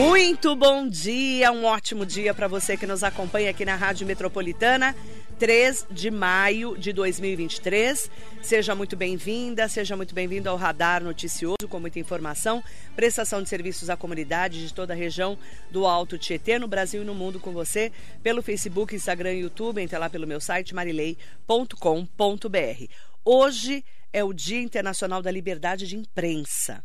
Muito bom dia, um ótimo dia para você que nos acompanha aqui na Rádio Metropolitana, 3 de maio de 2023. Seja muito bem-vinda, seja muito bem-vindo ao Radar Noticioso com muita informação, prestação de serviços à comunidade de toda a região do Alto Tietê, no Brasil e no mundo com você, pelo Facebook, Instagram e YouTube, entre lá pelo meu site marilei.com.br. Hoje é o Dia Internacional da Liberdade de Imprensa.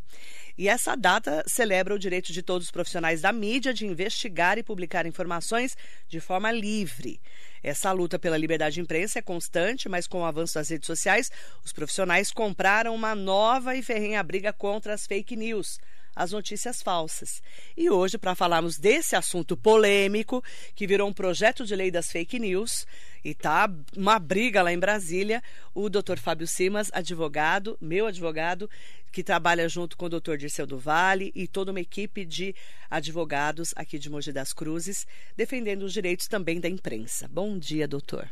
E essa data celebra o direito de todos os profissionais da mídia de investigar e publicar informações de forma livre. Essa luta pela liberdade de imprensa é constante, mas com o avanço das redes sociais, os profissionais compraram uma nova e ferrenha briga contra as fake news as notícias falsas. E hoje, para falarmos desse assunto polêmico, que virou um projeto de lei das fake news, e tá uma briga lá em Brasília, o doutor Fábio Simas, advogado, meu advogado, que trabalha junto com o doutor Dirceu do Vale e toda uma equipe de advogados aqui de Mogi das Cruzes, defendendo os direitos também da imprensa. Bom dia, doutor.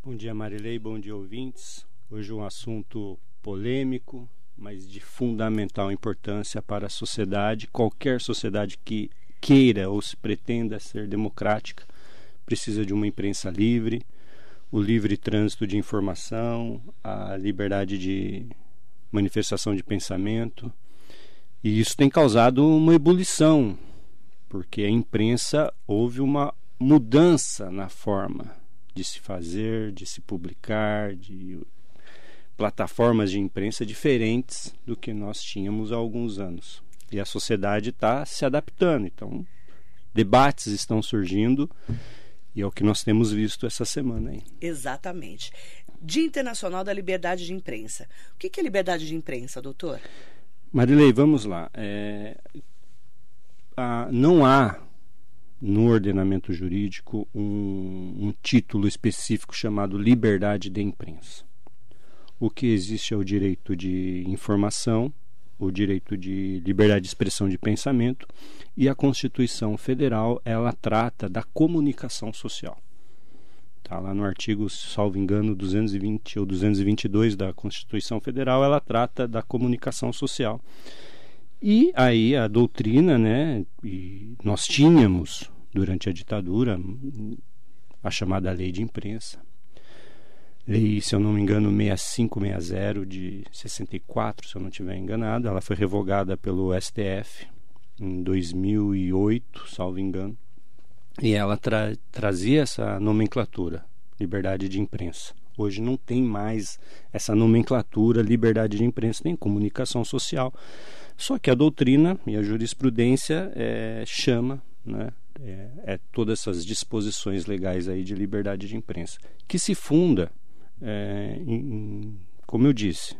Bom dia, Marilei, bom dia, ouvintes. Hoje um assunto polêmico, mas de fundamental importância para a sociedade. Qualquer sociedade que queira ou se pretenda ser democrática precisa de uma imprensa livre, o livre trânsito de informação, a liberdade de manifestação de pensamento. E isso tem causado uma ebulição, porque a imprensa houve uma mudança na forma de se fazer, de se publicar, de plataformas de imprensa diferentes do que nós tínhamos há alguns anos. E a sociedade está se adaptando. Então, debates estão surgindo e é o que nós temos visto essa semana aí. Exatamente. Dia Internacional da Liberdade de Imprensa. O que é liberdade de imprensa, doutor? Marilei, vamos lá. É, a, não há no ordenamento jurídico um, um título específico chamado liberdade de imprensa. O que existe é o direito de informação, o direito de liberdade de expressão de pensamento e a Constituição Federal ela trata da comunicação social. Está lá no artigo, salvo engano, 220 ou 222 da Constituição Federal, ela trata da comunicação social. E aí a doutrina, né, nós tínhamos durante a ditadura a chamada lei de imprensa, lei, se eu não me engano, 6560 de 64, se eu não estiver enganado. Ela foi revogada pelo STF em 2008, salvo engano. E ela tra trazia essa nomenclatura, liberdade de imprensa. Hoje não tem mais essa nomenclatura, liberdade de imprensa, tem comunicação social. Só que a doutrina e a jurisprudência é, chama né, é, é, todas essas disposições legais aí de liberdade de imprensa, que se funda é, em, como eu disse,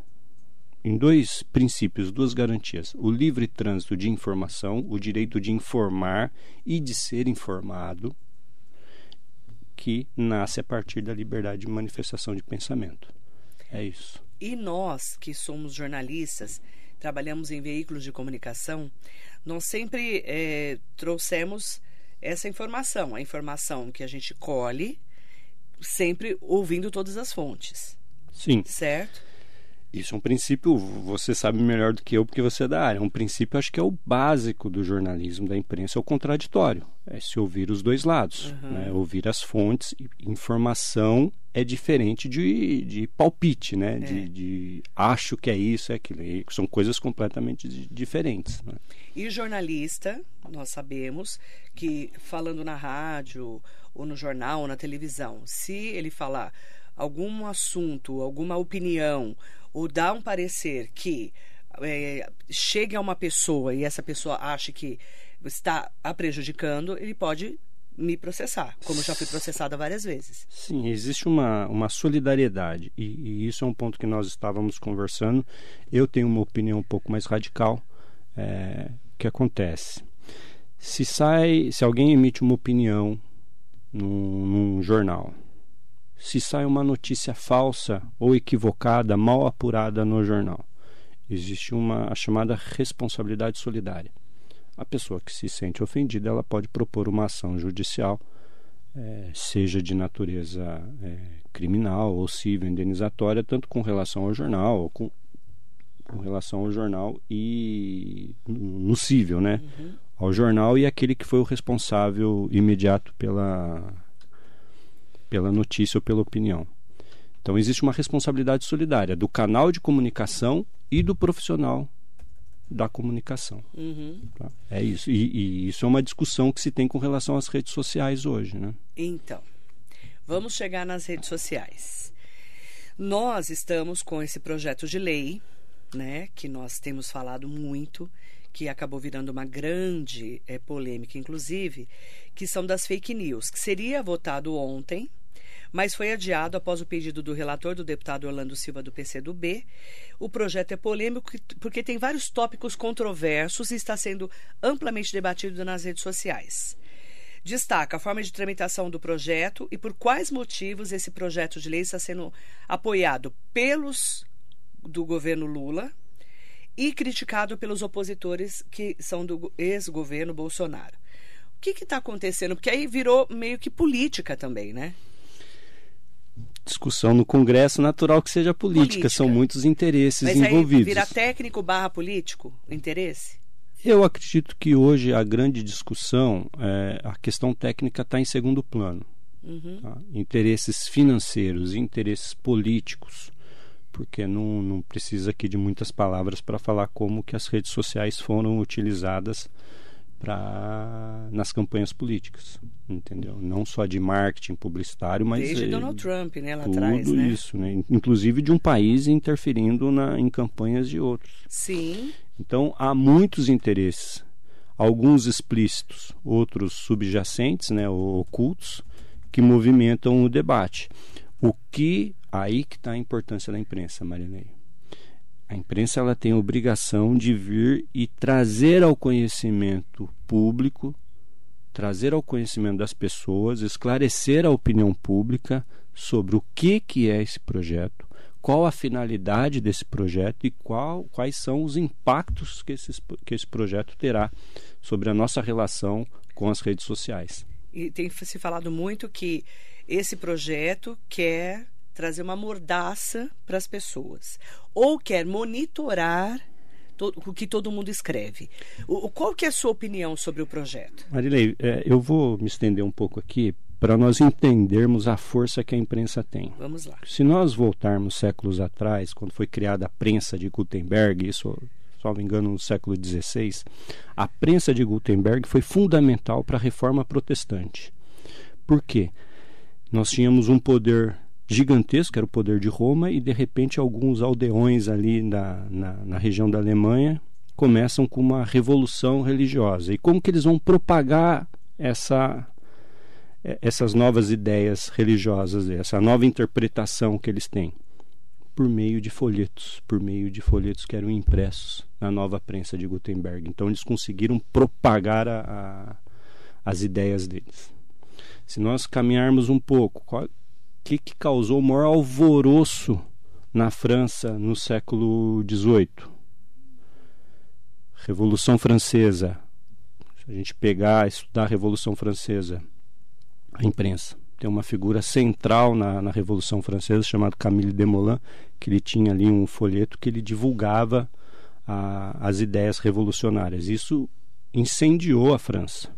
em dois princípios, duas garantias: o livre trânsito de informação, o direito de informar e de ser informado, que nasce a partir da liberdade de manifestação de pensamento. É isso. E nós, que somos jornalistas, trabalhamos em veículos de comunicação, nós sempre é, trouxemos essa informação, a informação que a gente colhe sempre ouvindo todas as fontes. Sim. Certo? Isso é um princípio, você sabe melhor do que eu, porque você é da área. É um princípio, acho que é o básico do jornalismo, da imprensa, é o contraditório. É se ouvir os dois lados, uhum. né? ouvir as fontes. Informação é diferente de, de palpite, né? É. De, de, acho que é isso, é aquilo. São coisas completamente diferentes. Né? E jornalista, nós sabemos que falando na rádio, ou no jornal, ou na televisão, se ele falar algum assunto, alguma opinião, ou dá um parecer que é, chegue a uma pessoa e essa pessoa acha que está a prejudicando, ele pode me processar, como já fui processada várias vezes. Sim, existe uma, uma solidariedade e, e isso é um ponto que nós estávamos conversando. Eu tenho uma opinião um pouco mais radical. É, que acontece? Se sai, se alguém emite uma opinião num, num jornal. Se sai uma notícia falsa ou equivocada, mal apurada no jornal, existe uma a chamada responsabilidade solidária. A pessoa que se sente ofendida, ela pode propor uma ação judicial, é, seja de natureza é, criminal ou civil, indenizatória, tanto com relação ao jornal ou com, com relação ao jornal e no civil, né? Uhum ao jornal e aquele que foi o responsável imediato pela, pela notícia ou pela opinião. Então existe uma responsabilidade solidária do canal de comunicação e do profissional da comunicação. Uhum. Tá? É isso. E, e, isso é uma discussão que se tem com relação às redes sociais hoje, né? Então, vamos chegar nas redes sociais. Nós estamos com esse projeto de lei, né, que nós temos falado muito, que acabou virando uma grande é, polêmica, inclusive, que são das fake news, que seria votado ontem, mas foi adiado após o pedido do relator, do deputado Orlando Silva, do PCdoB. O projeto é polêmico porque tem vários tópicos controversos e está sendo amplamente debatido nas redes sociais. Destaca a forma de tramitação do projeto e por quais motivos esse projeto de lei está sendo apoiado pelos do governo Lula e criticado pelos opositores que são do ex-governo Bolsonaro. O que está acontecendo? Porque aí virou meio que política também, né? discussão no Congresso, natural que seja política. política. São muitos interesses Mas envolvidos. Mas vira técnico barra político o interesse? Eu acredito que hoje a grande discussão, é, a questão técnica está em segundo plano. Uhum. Tá? Interesses financeiros, interesses políticos, porque não, não precisa aqui de muitas palavras para falar como que as redes sociais foram utilizadas para nas campanhas políticas, entendeu? Não só de marketing publicitário, mas desde é, Donald Trump, né, lá tudo atrás, né? isso, né? Inclusive de um país interferindo na, em campanhas de outros. Sim. Então há muitos interesses, alguns explícitos, outros subjacentes, né, ocultos, que movimentam o debate. O que aí que está a importância da imprensa, Marinei a imprensa ela tem a obrigação de vir e trazer ao conhecimento público, trazer ao conhecimento das pessoas, esclarecer a opinião pública sobre o que, que é esse projeto, qual a finalidade desse projeto e qual, quais são os impactos que, esses, que esse projeto terá sobre a nossa relação com as redes sociais. E tem se falado muito que esse projeto quer trazer uma mordaça para as pessoas, ou quer monitorar o que todo mundo escreve. O, qual que é a sua opinião sobre o projeto? Marilei, é, eu vou me estender um pouco aqui para nós entendermos a força que a imprensa tem. Vamos lá. Se nós voltarmos séculos atrás, quando foi criada a prensa de Gutenberg, isso, só me engano, no século XVI, a prensa de Gutenberg foi fundamental para a reforma protestante. Por quê? Nós tínhamos um poder gigantesco, era o poder de Roma, e de repente alguns aldeões ali na, na, na, região da Alemanha começam com uma revolução religiosa. E como que eles vão propagar essa, é, essas novas ideias religiosas, essa nova interpretação que eles têm? Por meio de folhetos, por meio de folhetos que eram impressos na nova prensa de Gutenberg. Então eles conseguiram propagar a, a, as ideias deles. Se nós caminharmos um pouco, qual, que, que causou o maior alvoroço na França no século XVIII? Revolução Francesa. Se a gente pegar, estudar a Revolução Francesa, a imprensa tem uma figura central na, na Revolução Francesa chamado Camille Desmoulins, que ele tinha ali um folheto que ele divulgava a, as ideias revolucionárias. Isso incendiou a França.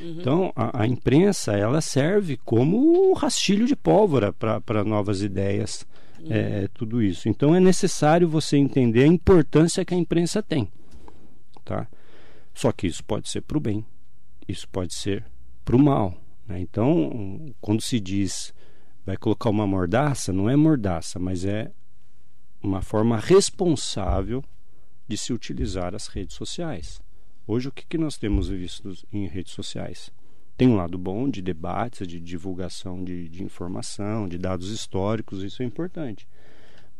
Uhum. Então, a, a, imprensa ela serve como um rastilho de pólvora para novas ideias, uhum. é, tudo isso. Então, é necessário você entender a importância que a imprensa tem. Tá? Só que isso pode ser para o bem, isso pode ser para o mal. Né? Então, quando se diz vai colocar uma mordaça, não é mordaça, mas é uma forma responsável de se utilizar as redes sociais. Hoje, o que, que nós temos visto em redes sociais? Tem um lado bom de debates, de divulgação de, de informação, de dados históricos, isso é importante.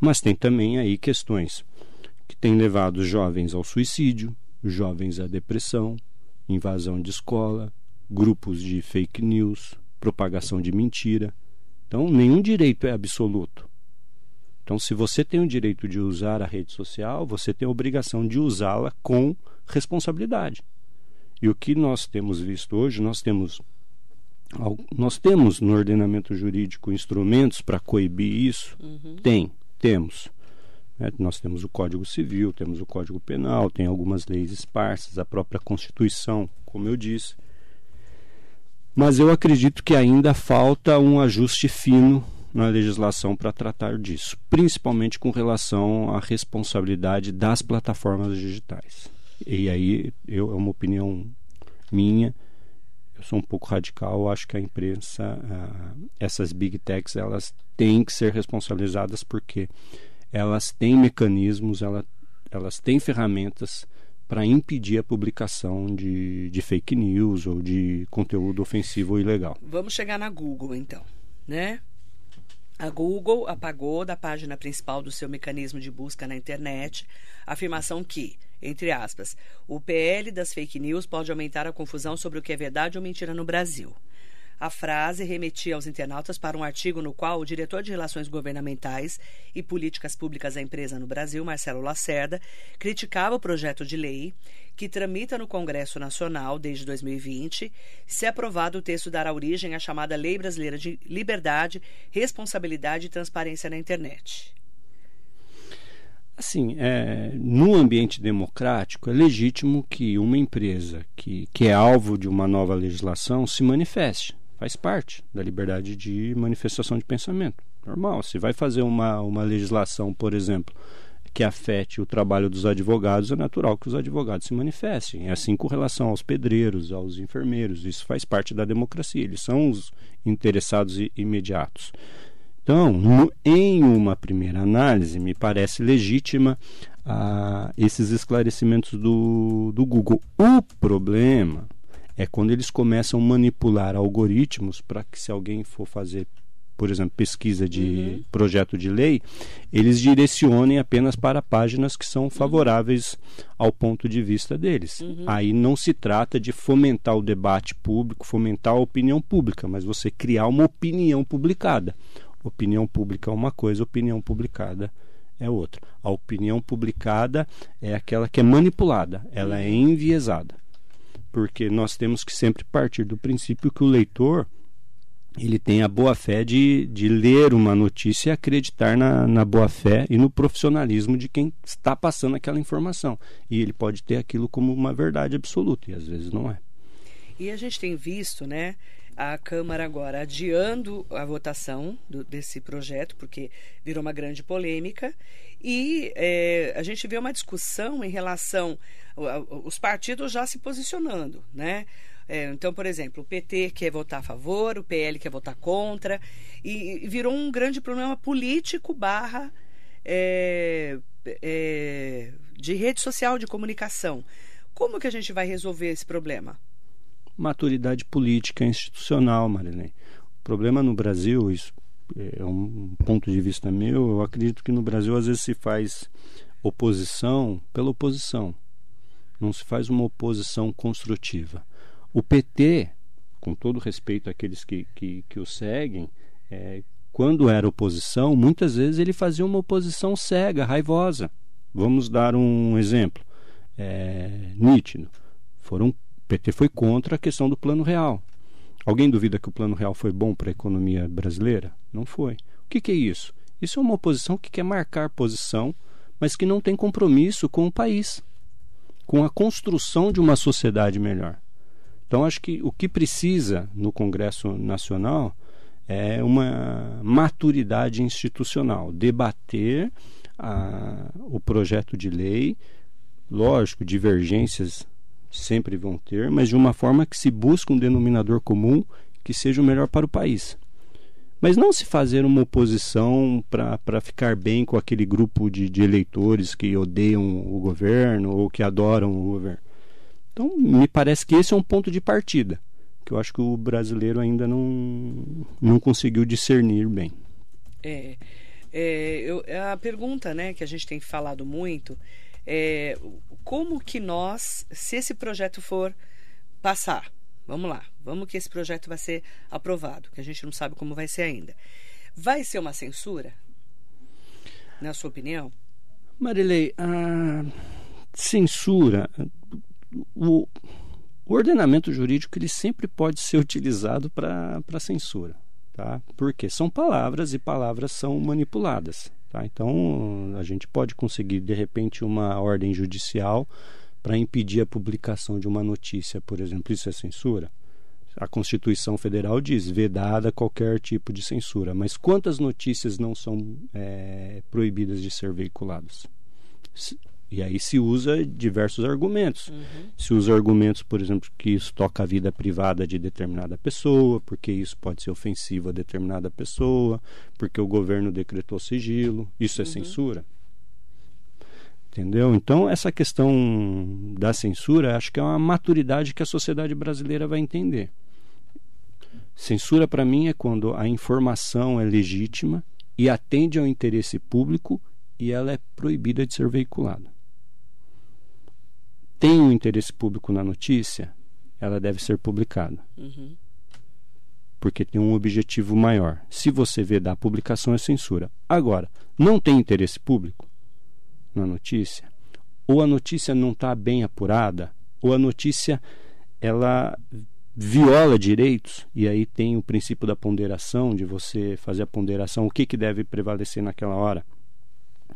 Mas tem também aí questões que têm levado jovens ao suicídio, jovens à depressão, invasão de escola, grupos de fake news, propagação de mentira. Então, nenhum direito é absoluto. Então, se você tem o direito de usar a rede social, você tem a obrigação de usá-la com responsabilidade. E o que nós temos visto hoje, nós temos nós temos no ordenamento jurídico instrumentos para coibir isso? Uhum. Tem, temos. Né? Nós temos o Código Civil, temos o Código Penal, tem algumas leis esparsas, a própria Constituição, como eu disse. Mas eu acredito que ainda falta um ajuste fino na legislação para tratar disso, principalmente com relação à responsabilidade das plataformas digitais. E aí eu, é uma opinião minha, eu sou um pouco radical, acho que a imprensa, uh, essas big techs, elas têm que ser responsabilizadas porque elas têm mecanismos, ela, elas têm ferramentas para impedir a publicação de, de fake news ou de conteúdo ofensivo ou ilegal. Vamos chegar na Google então, né? A Google apagou da página principal do seu mecanismo de busca na internet a afirmação que, entre aspas, o PL das fake news pode aumentar a confusão sobre o que é verdade ou mentira no Brasil. A frase remetia aos internautas para um artigo no qual o diretor de Relações Governamentais e Políticas Públicas da empresa no Brasil, Marcelo Lacerda, criticava o projeto de lei que tramita no Congresso Nacional desde 2020. Se aprovado, o texto dará origem à chamada Lei Brasileira de Liberdade, Responsabilidade e Transparência na Internet. Assim, é, no ambiente democrático, é legítimo que uma empresa que, que é alvo de uma nova legislação se manifeste faz parte da liberdade de manifestação de pensamento. Normal. Se vai fazer uma, uma legislação, por exemplo, que afete o trabalho dos advogados, é natural que os advogados se manifestem. É assim com relação aos pedreiros, aos enfermeiros. Isso faz parte da democracia. Eles são os interessados imediatos. Então, no, em uma primeira análise, me parece legítima ah, esses esclarecimentos do, do Google. O problema é quando eles começam a manipular algoritmos para que se alguém for fazer por exemplo, pesquisa de uhum. projeto de lei, eles direcionem apenas para páginas que são favoráveis uhum. ao ponto de vista deles. Uhum. Aí não se trata de fomentar o debate público, fomentar a opinião pública, mas você criar uma opinião publicada. Opinião pública é uma coisa, opinião publicada é outra. A opinião publicada é aquela que é manipulada, ela é uhum. enviesada porque nós temos que sempre partir do princípio que o leitor ele tem a boa fé de, de ler uma notícia e acreditar na, na boa fé e no profissionalismo de quem está passando aquela informação. E ele pode ter aquilo como uma verdade absoluta, e às vezes não é. E a gente tem visto, né, a Câmara agora adiando a votação do, desse projeto, porque virou uma grande polêmica, e é, a gente vê uma discussão em relação os partidos já se posicionando, né? É, então, por exemplo, o PT quer votar a favor, o PL quer votar contra, e, virou um grande problema político barra é, é, de rede social, de comunicação. Como que a gente vai resolver esse problema? Maturidade política institucional, Marilene. O problema no Brasil, isso é um ponto de vista meu, eu acredito que no Brasil às vezes se faz oposição pela oposição não se faz uma oposição construtiva. O PT, com todo respeito àqueles que, que, que o seguem, é, quando era oposição, muitas vezes ele fazia uma oposição cega, raivosa. Vamos dar um exemplo é, nítido. Foram, PT foi contra a questão do plano real. Alguém duvida que o plano real foi bom para a economia brasileira? Não foi. O que, que é isso? Isso é uma oposição que quer marcar posição, mas que não tem compromisso com o país com a construção de uma sociedade melhor. Então, acho que o que precisa no Congresso Nacional é uma maturidade institucional, debater a, o projeto de lei, lógico, divergências sempre vão ter, mas de uma forma que se busque um denominador comum que seja o melhor para o país. Mas não se fazer uma oposição para ficar bem com aquele grupo de, de eleitores que odeiam o governo ou que adoram o governo. Então, me parece que esse é um ponto de partida, que eu acho que o brasileiro ainda não, não conseguiu discernir bem. É, é, eu, a pergunta né, que a gente tem falado muito é como que nós, se esse projeto for passar, Vamos lá, vamos que esse projeto vai ser aprovado, que a gente não sabe como vai ser ainda. Vai ser uma censura? Na sua opinião? Marilei, a censura, o, o ordenamento jurídico ele sempre pode ser utilizado para censura. Tá? Porque são palavras e palavras são manipuladas. Tá? Então, a gente pode conseguir, de repente, uma ordem judicial para impedir a publicação de uma notícia, por exemplo. Isso é censura? A Constituição Federal diz vedada qualquer tipo de censura, mas quantas notícias não são é, proibidas de ser veiculadas? E aí se usa diversos argumentos. Uhum. Se usa argumentos, por exemplo, que isso toca a vida privada de determinada pessoa, porque isso pode ser ofensivo a determinada pessoa, porque o governo decretou sigilo. Isso é uhum. censura? Entendeu? Então, essa questão da censura, acho que é uma maturidade que a sociedade brasileira vai entender. Censura, para mim, é quando a informação é legítima e atende ao interesse público e ela é proibida de ser veiculada tem um interesse público na notícia, ela deve ser publicada. Uhum. Porque tem um objetivo maior. Se você vê da publicação, é censura. Agora, não tem interesse público na notícia, ou a notícia não está bem apurada, ou a notícia ela viola direitos, e aí tem o princípio da ponderação, de você fazer a ponderação, o que, que deve prevalecer naquela hora?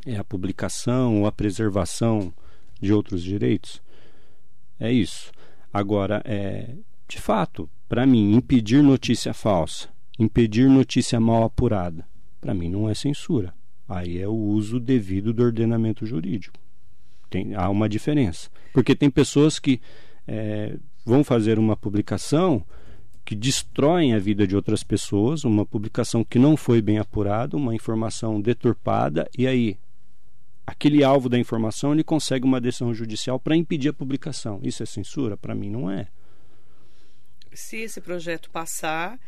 É a publicação ou a preservação de outros direitos? É isso. Agora, é, de fato, para mim, impedir notícia falsa, impedir notícia mal apurada, para mim não é censura. Aí é o uso devido do ordenamento jurídico. Tem, há uma diferença. Porque tem pessoas que é, vão fazer uma publicação que destroem a vida de outras pessoas, uma publicação que não foi bem apurada, uma informação deturpada, e aí aquele alvo da informação ele consegue uma decisão judicial para impedir a publicação. Isso é censura? Para mim, não é. Se esse projeto passar,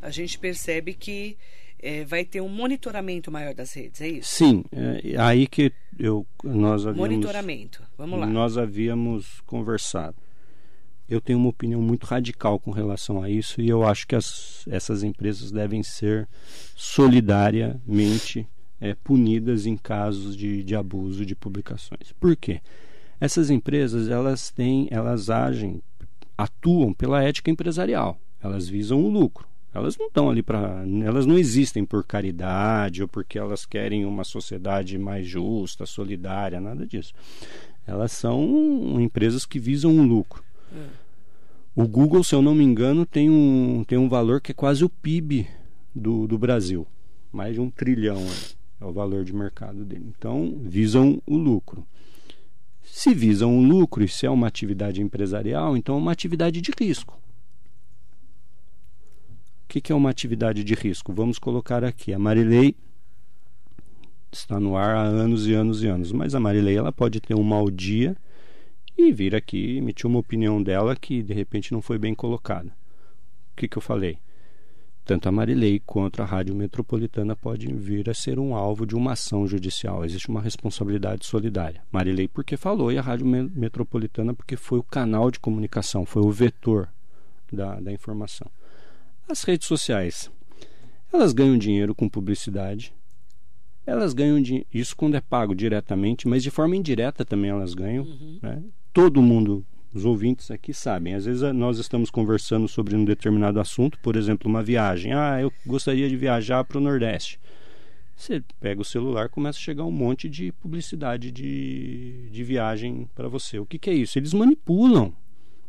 a gente percebe que é, vai ter um monitoramento maior das redes, é isso? Sim, é aí que eu, nós havíamos... Monitoramento, vamos lá. Nós havíamos conversado. Eu tenho uma opinião muito radical com relação a isso e eu acho que as, essas empresas devem ser solidariamente é, punidas em casos de, de abuso de publicações. Por quê? Essas empresas elas têm, elas agem, atuam pela ética empresarial. Elas visam o lucro. Elas não estão ali para, elas não existem por caridade ou porque elas querem uma sociedade mais justa, solidária, nada disso. Elas são empresas que visam um lucro. É. O Google, se eu não me engano, tem um, tem um valor que é quase o PIB do, do Brasil. Mais de um trilhão. É o valor de mercado dele. Então, visam o lucro. Se visam o lucro e se é uma atividade empresarial, então é uma atividade de risco. O que, que é uma atividade de risco? Vamos colocar aqui. A Marilei está no ar há anos e anos e anos, mas a Marilei ela pode ter um mau dia e vir aqui emitir uma opinião dela que de repente não foi bem colocada. O que, que eu falei? Tanto a Marilei quanto a Rádio Metropolitana podem vir a ser um alvo de uma ação judicial. Existe uma responsabilidade solidária. Marilei porque falou e a Rádio Metropolitana porque foi o canal de comunicação, foi o vetor da, da informação. As redes sociais, elas ganham dinheiro com publicidade, elas ganham isso quando é pago diretamente, mas de forma indireta também elas ganham. Uhum. Né? Todo mundo os ouvintes aqui sabem. Às vezes nós estamos conversando sobre um determinado assunto, por exemplo, uma viagem. Ah, eu gostaria de viajar para o Nordeste. Você pega o celular, começa a chegar um monte de publicidade de, de viagem para você. O que, que é isso? Eles manipulam,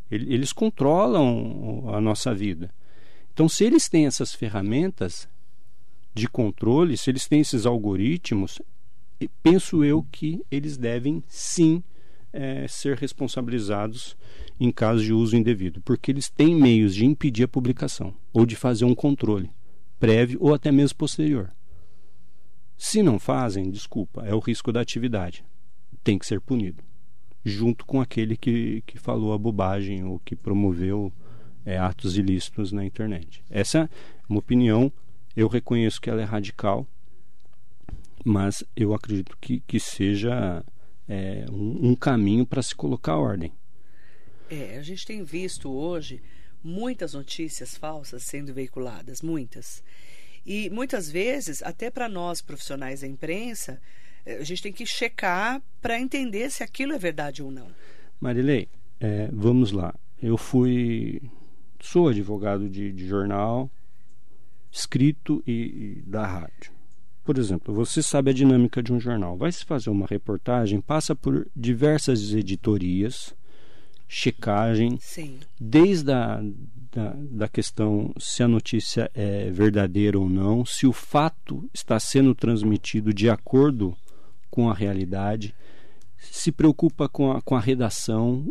eles controlam a nossa vida. Então, se eles têm essas ferramentas de controle, se eles têm esses algoritmos, penso eu que eles devem sim é, ser responsabilizados em caso de uso indevido, porque eles têm meios de impedir a publicação ou de fazer um controle prévio ou até mesmo posterior. Se não fazem, desculpa, é o risco da atividade. Tem que ser punido, junto com aquele que, que falou a bobagem ou que promoveu é, atos ilícitos na internet. Essa é uma opinião, eu reconheço que ela é radical, mas eu acredito que, que seja é, um, um caminho para se colocar ordem. É, a gente tem visto hoje muitas notícias falsas sendo veiculadas, muitas. E muitas vezes, até para nós profissionais da imprensa, é, a gente tem que checar para entender se aquilo é verdade ou não. Marilei, é, vamos lá. Eu fui. Sou advogado de, de jornal, escrito e, e da rádio. Por exemplo, você sabe a dinâmica de um jornal. Vai se fazer uma reportagem, passa por diversas editorias, checagem, Sim. desde a da, da questão se a notícia é verdadeira ou não, se o fato está sendo transmitido de acordo com a realidade, se preocupa com a, com a redação.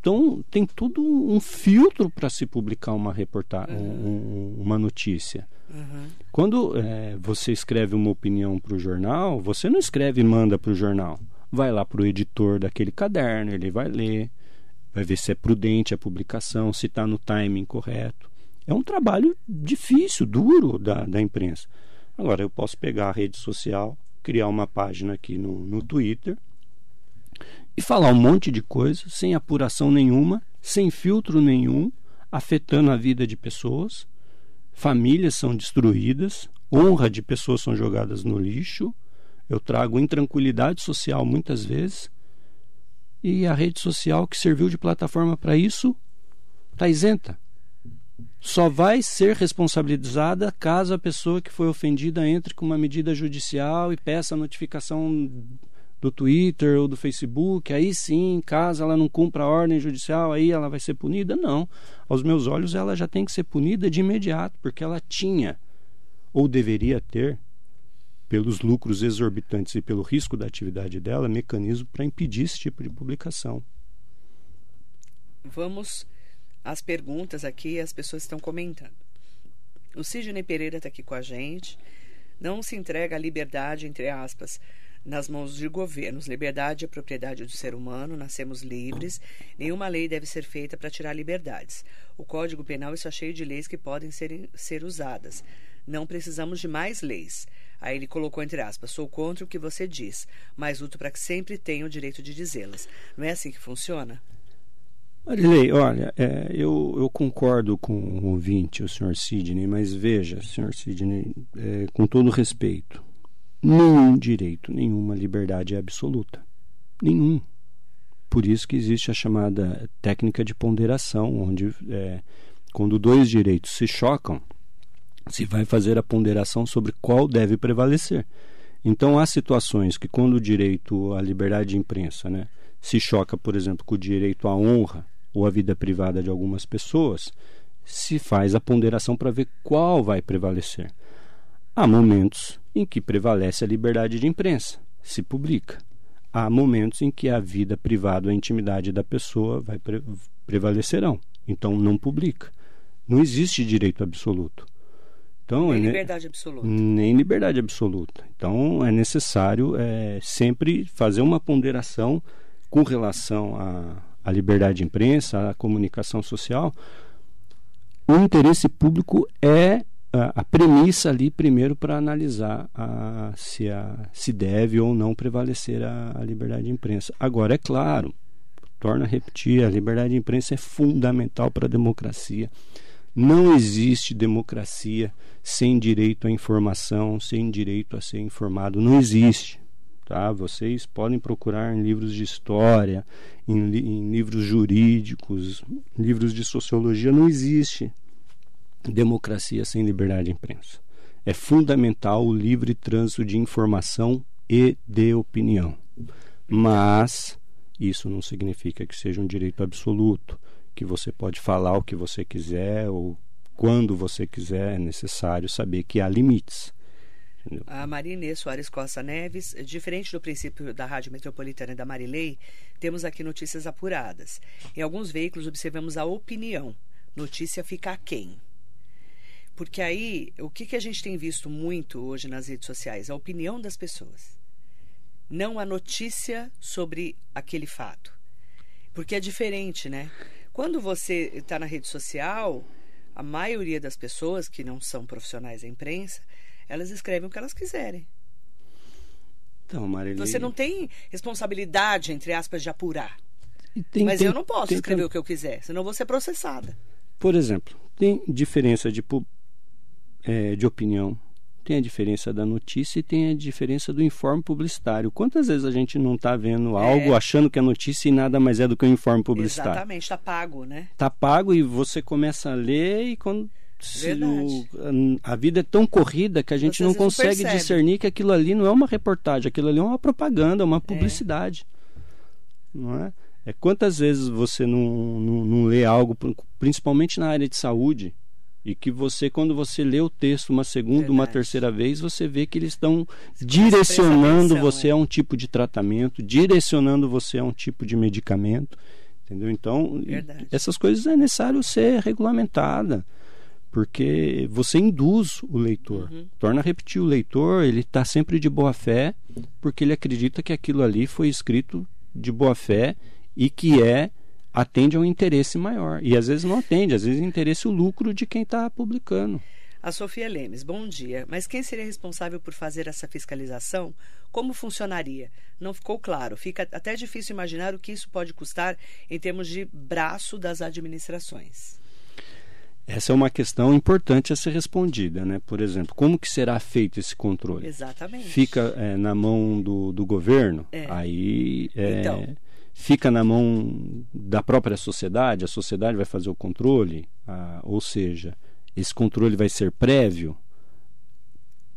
Então, tem todo um filtro para se publicar uma reportagem, uhum. um, uma notícia. Uhum. Quando é, você escreve uma opinião para o jornal, você não escreve e manda para o jornal. Vai lá para o editor daquele caderno, ele vai ler, vai ver se é prudente a publicação, se está no timing correto. É um trabalho difícil, duro da, da imprensa. Agora, eu posso pegar a rede social, criar uma página aqui no, no Twitter e falar um monte de coisa sem apuração nenhuma, sem filtro nenhum, afetando a vida de pessoas. Famílias são destruídas, honra de pessoas são jogadas no lixo. Eu trago intranquilidade social muitas vezes. E a rede social que serviu de plataforma para isso está isenta. Só vai ser responsabilizada caso a pessoa que foi ofendida entre com uma medida judicial e peça a notificação do Twitter ou do Facebook, aí sim, caso ela não cumpra a ordem judicial, aí ela vai ser punida? Não. Aos meus olhos, ela já tem que ser punida de imediato, porque ela tinha, ou deveria ter, pelos lucros exorbitantes e pelo risco da atividade dela, mecanismo para impedir esse tipo de publicação. Vamos às perguntas aqui, as pessoas estão comentando. O Sidney Pereira está aqui com a gente. Não se entrega a liberdade, entre aspas, nas mãos de governos. Liberdade é propriedade do ser humano, nascemos livres. Nenhuma lei deve ser feita para tirar liberdades. O Código Penal está cheio de leis que podem ser, ser usadas. Não precisamos de mais leis. Aí ele colocou entre aspas: sou contra o que você diz, mas luto para que sempre tenha o direito de dizê-las. Não é assim que funciona? Marilei, olha, é, eu, eu, concordo com o ouvinte, o senhor Sidney, mas veja, senhor Sidney, é, com todo respeito, nenhum direito, nenhuma liberdade é absoluta. Nenhum. Por isso que existe a chamada técnica de ponderação, onde é, quando dois direitos se chocam, se vai fazer a ponderação sobre qual deve prevalecer. Então há situações que quando o direito à liberdade de imprensa né, se choca, por exemplo, com o direito à honra ou à vida privada de algumas pessoas, se faz a ponderação para ver qual vai prevalecer. Há momentos em que prevalece a liberdade de imprensa, se publica. Há momentos em que a vida privada, a intimidade da pessoa vai pre prevalecerão, então não publica. Não existe direito absoluto. Então, nem é, liberdade absoluta. Nem liberdade absoluta. Então é necessário é, sempre fazer uma ponderação com relação à, à liberdade de imprensa, à comunicação social. O interesse público é a, premissa ali primeiro para analisar a, se, a, se deve ou não prevalecer a, a liberdade de imprensa. Agora, é claro, torno a repetir, a liberdade de imprensa é fundamental para a democracia. Não existe democracia sem direito à informação, sem direito a ser informado. Não existe. Tá? Vocês podem procurar em livros de história, em, em livros jurídicos, livros de sociologia. Não existe democracia sem liberdade de imprensa. É fundamental o livre trânsito de informação e de opinião. Mas isso não significa que seja um direito absoluto, que você pode falar o que você quiser ou quando você quiser, é necessário saber que há limites. A Marinê Soares Costa Neves, diferente do princípio da Rádio Metropolitana da Marilei, temos aqui notícias apuradas. Em alguns veículos observamos a opinião. Notícia fica quem? Porque aí, o que, que a gente tem visto muito hoje nas redes sociais? A opinião das pessoas. Não a notícia sobre aquele fato. Porque é diferente, né? Quando você está na rede social, a maioria das pessoas que não são profissionais da imprensa, elas escrevem o que elas quiserem. Então, Marilene... Você não tem responsabilidade, entre aspas, de apurar. Tem, Mas tem, eu não posso tem, escrever o que eu quiser, senão vou ser processada. Por exemplo, tem diferença de é, de opinião, tem a diferença da notícia e tem a diferença do informe publicitário. Quantas vezes a gente não está vendo é. algo achando que é notícia e nada mais é do que um informe publicitário? Exatamente, está pago, né? Está pago e você começa a ler e quando a vida é tão corrida que a gente não consegue não discernir que aquilo ali não é uma reportagem, aquilo ali é uma propaganda, uma é. publicidade. É. Não é? É quantas vezes você não, não, não lê algo, principalmente na área de saúde, e que você, quando você lê o texto uma segunda, Verdade. uma terceira vez, você vê que eles estão direcionando atenção, você é. a um tipo de tratamento, direcionando você a um tipo de medicamento. Entendeu? Então, Verdade. essas coisas é necessário ser regulamentada porque você induz o leitor, uhum. torna a repetir o leitor, ele está sempre de boa fé, porque ele acredita que aquilo ali foi escrito de boa fé e que é atende a um interesse maior. E às vezes não atende, às vezes interesse o lucro de quem está publicando. A Sofia Lemes, bom dia. Mas quem seria responsável por fazer essa fiscalização? Como funcionaria? Não ficou claro. Fica até difícil imaginar o que isso pode custar em termos de braço das administrações. Essa é uma questão importante a ser respondida, né? Por exemplo, como que será feito esse controle? Exatamente. Fica é, na mão do, do governo? É. Aí é, então fica na mão da própria sociedade, a sociedade vai fazer o controle, ou seja, esse controle vai ser prévio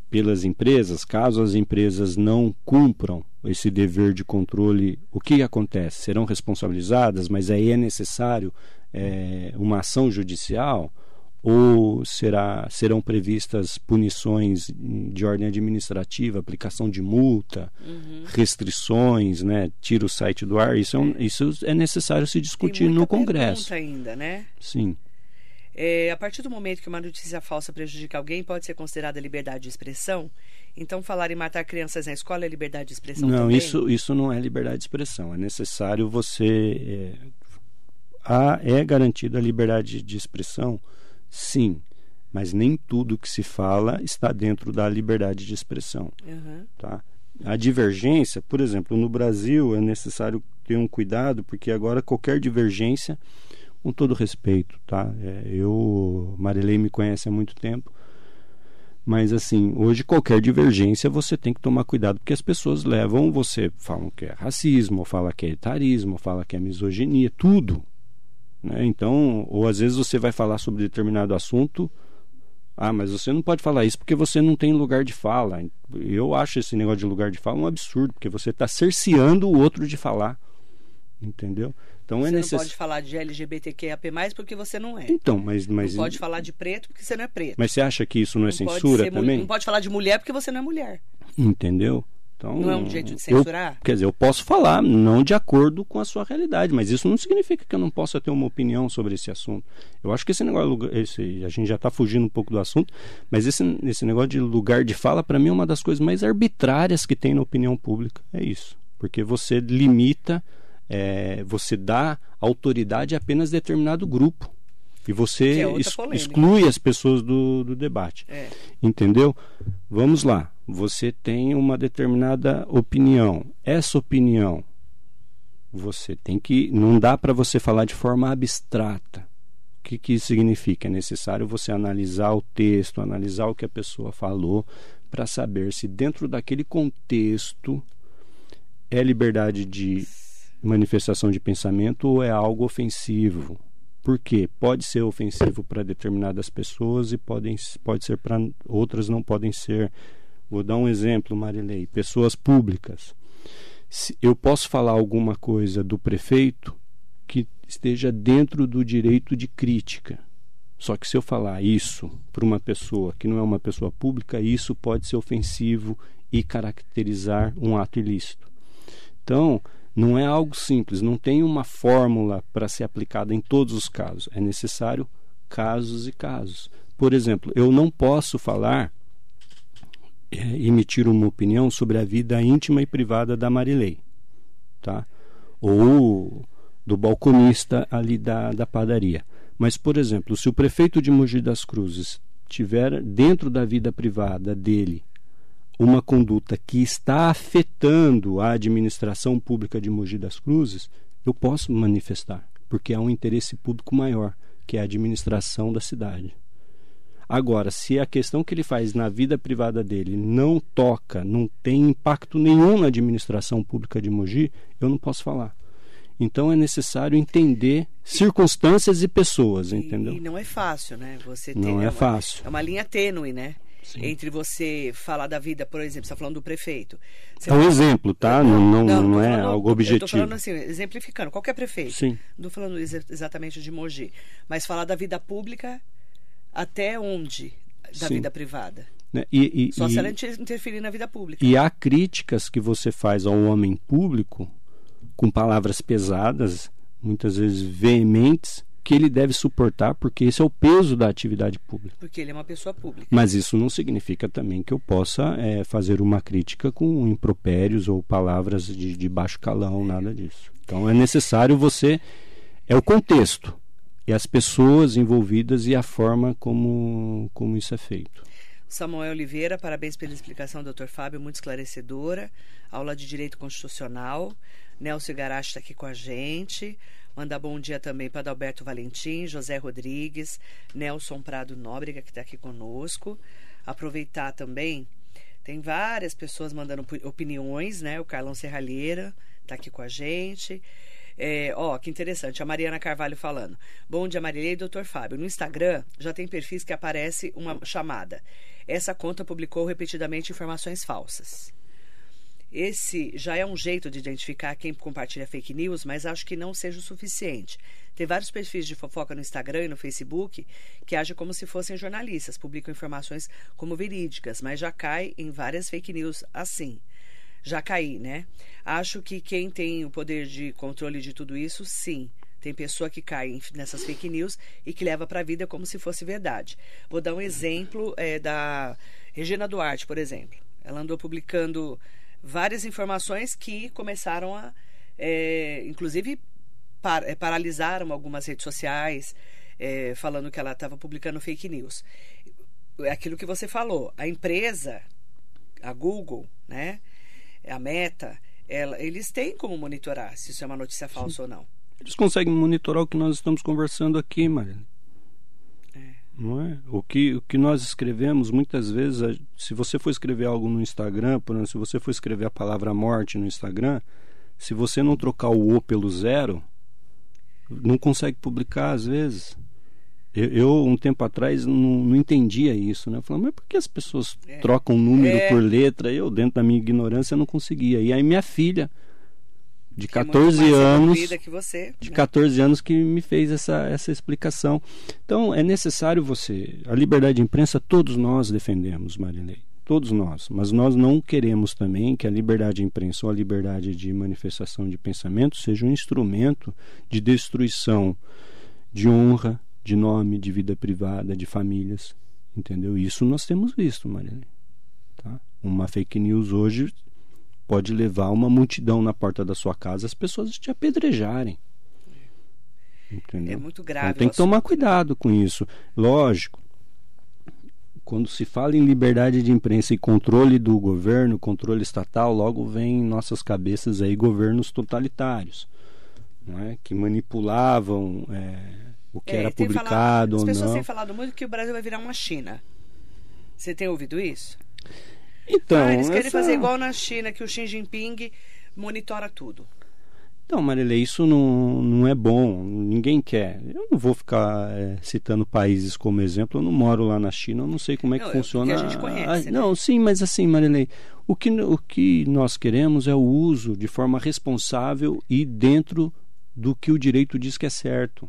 pelas empresas, caso as empresas não cumpram esse dever de controle, o que acontece? Serão responsabilizadas, mas aí é necessário é, uma ação judicial? Ou será, serão previstas punições de ordem administrativa, aplicação de multa, uhum. restrições, né, tira o site do ar. Isso é, um, isso é necessário se discutir no Congresso. ainda, né? Sim. É, a partir do momento que uma notícia falsa prejudica alguém, pode ser considerada liberdade de expressão? Então, falar em matar crianças na escola é liberdade de expressão não, também? isso isso não é liberdade de expressão. É necessário você é, a, é garantida a liberdade de expressão Sim, mas nem tudo que se fala está dentro da liberdade de expressão. Uhum. Tá? A divergência, por exemplo, no Brasil é necessário ter um cuidado, porque agora qualquer divergência, com todo respeito, tá? É, eu, Marilei me conhece há muito tempo, mas assim, hoje qualquer divergência você tem que tomar cuidado, porque as pessoas levam, você falam que é racismo, fala que é etarismo, fala que é misoginia, tudo. Né? Então, ou às vezes você vai falar sobre determinado assunto, ah, mas você não pode falar isso porque você não tem lugar de fala. Eu acho esse negócio de lugar de fala um absurdo, porque você está cerceando o outro de falar. Entendeu? Então é você é necess... não pode falar de LGBTQIAP+, porque você não é. Então, mas... mas... Não pode falar de preto porque você não é preto. Mas você acha que isso não é não censura também? Não pode falar de mulher porque você não é mulher. Entendeu? Então, não é um jeito de censurar? Eu, quer dizer, eu posso falar, não de acordo com a sua realidade, mas isso não significa que eu não possa ter uma opinião sobre esse assunto. Eu acho que esse negócio, esse, a gente já está fugindo um pouco do assunto, mas esse, esse negócio de lugar de fala, para mim, é uma das coisas mais arbitrárias que tem na opinião pública. É isso. Porque você limita, é, você dá autoridade a apenas determinado grupo. E você é ex exclui as pessoas do, do debate. É. Entendeu? Vamos lá você tem uma determinada opinião. Essa opinião, você tem que. Não dá para você falar de forma abstrata. O que, que isso significa? É necessário você analisar o texto, analisar o que a pessoa falou, para saber se dentro daquele contexto é liberdade de manifestação de pensamento ou é algo ofensivo. Porque pode ser ofensivo para determinadas pessoas e podem, pode ser para outras não podem ser Vou dar um exemplo, Marilei. Pessoas públicas. Se eu posso falar alguma coisa do prefeito que esteja dentro do direito de crítica. Só que se eu falar isso para uma pessoa que não é uma pessoa pública, isso pode ser ofensivo e caracterizar um ato ilícito. Então, não é algo simples, não tem uma fórmula para ser aplicada em todos os casos. É necessário casos e casos. Por exemplo, eu não posso falar emitir uma opinião sobre a vida íntima e privada da Marilei, tá? Ou do balconista ali da, da padaria. Mas, por exemplo, se o prefeito de Mogi das Cruzes tiver dentro da vida privada dele uma conduta que está afetando a administração pública de Mogi das Cruzes, eu posso manifestar, porque há um interesse público maior, que é a administração da cidade. Agora, se a questão que ele faz na vida privada dele não toca, não tem impacto nenhum na administração pública de Mogi, eu não posso falar. Então é necessário entender circunstâncias e pessoas, entendeu? E, não é fácil, né? Você não é, é uma, fácil. É uma linha tênue, né? Sim. Entre você falar da vida, por exemplo, você está falando do prefeito. Você é um exemplo, tá? Não, não, não, não é falando, algo objetivo. Eu estou falando assim, exemplificando, qualquer prefeito. Sim. Não estou falando ex exatamente de Mogi. Mas falar da vida pública até onde? Da Sim. vida privada. Né? E, e, Só e, se ela interferir na vida pública. E há críticas que você faz ao homem público com palavras pesadas, muitas vezes veementes, que ele deve suportar, porque esse é o peso da atividade pública. Porque ele é uma pessoa pública. Mas isso não significa também que eu possa é, fazer uma crítica com impropérios ou palavras de, de baixo calão, nada disso. Então é necessário você. É o contexto, e as pessoas envolvidas e a forma como, como isso é feito. Samuel Oliveira, parabéns pela explicação, doutor Fábio, muito esclarecedora. Aula de Direito Constitucional. Nelson Garache está aqui com a gente. Mandar bom dia também para Adalberto Valentim, José Rodrigues, Nelson Prado Nóbrega, que está aqui conosco. Aproveitar também, tem várias pessoas mandando opiniões, né? O Carlão Serralheira está aqui com a gente. É, ó, que interessante, a Mariana Carvalho falando. Bom dia, Marilei e doutor Fábio. No Instagram já tem perfis que aparece uma chamada. Essa conta publicou repetidamente informações falsas. Esse já é um jeito de identificar quem compartilha fake news, mas acho que não seja o suficiente. Tem vários perfis de fofoca no Instagram e no Facebook que agem como se fossem jornalistas, publicam informações como verídicas, mas já cai em várias fake news assim. Já caí, né? Acho que quem tem o poder de controle de tudo isso, sim. Tem pessoa que cai nessas fake news e que leva para a vida como se fosse verdade. Vou dar um exemplo é, da Regina Duarte, por exemplo. Ela andou publicando várias informações que começaram a, é, inclusive, par, é, paralisaram algumas redes sociais, falando que ela estava publicando fake news. É aquilo que você falou, a empresa, a Google, né, a Meta, ela, eles têm como monitorar se isso é uma notícia falsa Sim. ou não. Eles conseguem monitorar o que nós estamos conversando aqui, Maria. É. Não é? O que, o que nós escrevemos, muitas vezes, se você for escrever algo no Instagram, por exemplo, se você for escrever a palavra morte no Instagram, se você não trocar o O pelo zero, não consegue publicar às vezes. Eu, eu um tempo atrás, não, não, entendia isso, né? Eu falava, mas por que as pessoas é. trocam número é. por letra? Eu, dentro da minha ignorância, não conseguia. E aí minha filha, de que 14 é anos, que você, de né? 14 anos que me fez essa, essa explicação. Então é necessário você, a liberdade de imprensa todos nós defendemos, Marilei, todos nós, mas nós não queremos também que a liberdade de imprensa ou a liberdade de manifestação de pensamento seja um instrumento de destruição de honra, de nome, de vida privada, de famílias, entendeu? Isso nós temos visto, Marilei. Tá? Uma fake news hoje pode levar uma multidão na porta da sua casa, as pessoas te apedrejarem. Entendeu? É muito grave. Então, tem que tomar cuidado com isso. Lógico, quando se fala em liberdade de imprensa e controle do governo, controle estatal, logo vem em nossas cabeças aí governos totalitários, não é? que manipulavam é, o que É, era tem falado- publicado As ou pessoas não. têm falado muito que o Brasil vai virar uma China. Você tem ouvido isso? Então, ah, eles querem essa- fazer igual na China, que o Xi Jinping monitora tudo. Então, Marilei, isso não, não é bom, ninguém quer. Eu não vou ficar é, citando países como exemplo, eu não moro lá na China, eu não sei como é que Não, é funciona. porque a gente conhece, Ah, né? Não, sim, mas assim, Marilei, o que, o que nós queremos é o uso de forma responsável e dentro do que o direito diz que é certo.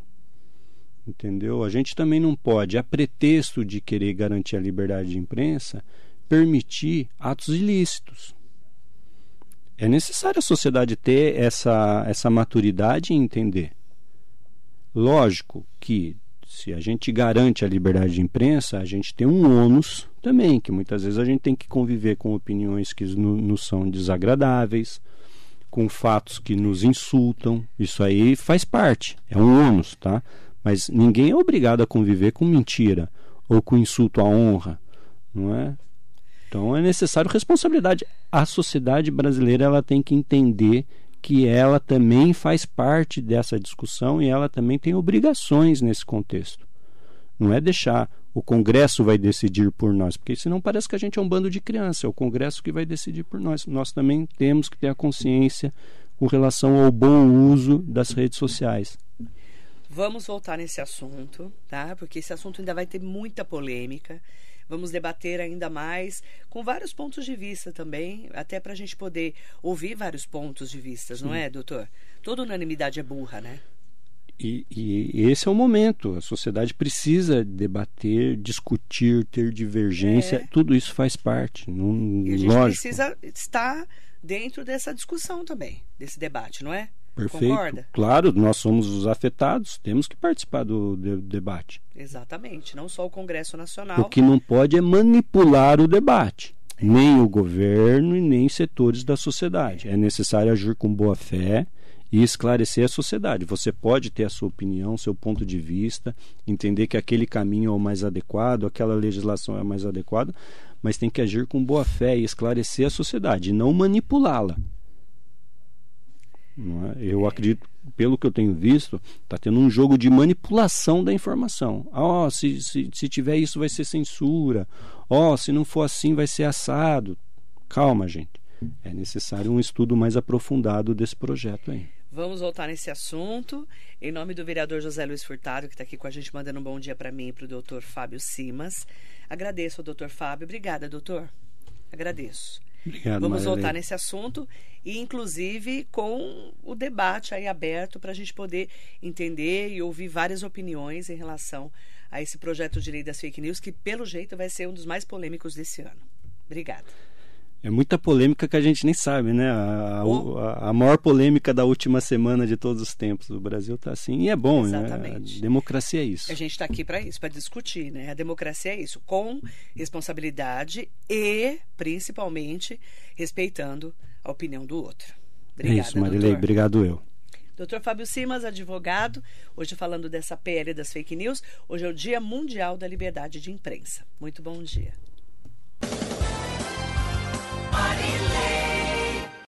Entendeu? A gente também não pode, a pretexto de querer garantir a liberdade de imprensa, permitir atos ilícitos. É necessário a sociedade ter essa, essa maturidade e entender. Lógico que se a gente garante a liberdade de imprensa, a gente tem um ônus também, que muitas vezes a gente tem que conviver com opiniões que no- nos são desagradáveis, com fatos que nos insultam. Isso aí faz parte, é um ônus, tá? Mas ninguém é obrigado a conviver com mentira ou com insulto à honra, não é? Então é necessário responsabilidade. A sociedade brasileira ela tem que entender que ela também faz parte dessa discussão e ela também tem obrigações nesse contexto. Não é deixar o Congresso vai decidir por nós, porque senão parece que a gente é um bando de criança, é o Congresso que vai decidir por nós. Nós também temos que ter a consciência com relação ao bom uso das redes sociais. Vamos voltar nesse assunto, tá? Porque esse assunto ainda vai ter muita polêmica. Vamos debater ainda mais com vários pontos de vista também, até para a gente poder ouvir vários pontos de vista, não é, doutor? Toda unanimidade é burra, né? E, e, esse é o momento. A sociedade precisa debater, discutir, ter divergência. É. Tudo isso faz parte. Não, e a gente lógico. precisa estar dentro dessa discussão também, desse debate, não é? Perfeito. Concorda? Claro, nós somos os afetados, temos que participar do, do debate. Exatamente, não só o Congresso Nacional. O que não pode é manipular o debate. É. Nem o governo e nem setores da sociedade. É necessário agir com boa fé e esclarecer a sociedade. Você pode ter a sua opinião, seu ponto de vista, entender que aquele caminho é o mais adequado, aquela legislação é a mais adequada, mas tem que agir com boa fé e esclarecer a sociedade, e não manipulá-la. É? Eu acredito, pelo que eu tenho visto, está tendo um jogo de manipulação da informação. Ó, oh, se, se, se tiver isso vai ser censura. Ó, oh, se não for assim vai ser assado. Calma, gente. É necessário um estudo mais aprofundado desse projeto aí. Vamos voltar nesse assunto. Em nome do vereador José Luiz Furtado, que está aqui com a gente, mandando um bom dia para mim e para o doutor Fábio Simas. Agradeço ao doutor Fábio. Obrigada, doutor. Agradeço. Obrigado, Vamos voltar nesse assunto e, inclusive, com o debate aí aberto para a gente poder entender e ouvir várias opiniões em relação a esse projeto de lei das fake news, que, pelo jeito, vai ser um dos mais polêmicos desse ano. Obrigada. É muita polêmica que a gente nem sabe, né? A, a, a, maior polêmica da última semana de todos os tempos. O Brasil está assim e é bom, Exatamente. né? A democracia é isso. A gente está aqui para isso, para discutir, né? A democracia é isso, com responsabilidade e, principalmente, respeitando a opinião do outro. Obrigada, é isso, Marilei. Doutor. Obrigado eu. Doutor Fábio Simas, advogado, hoje falando dessa PL das fake news. Hoje é o Dia Mundial da Liberdade de Imprensa. Muito bom dia. Party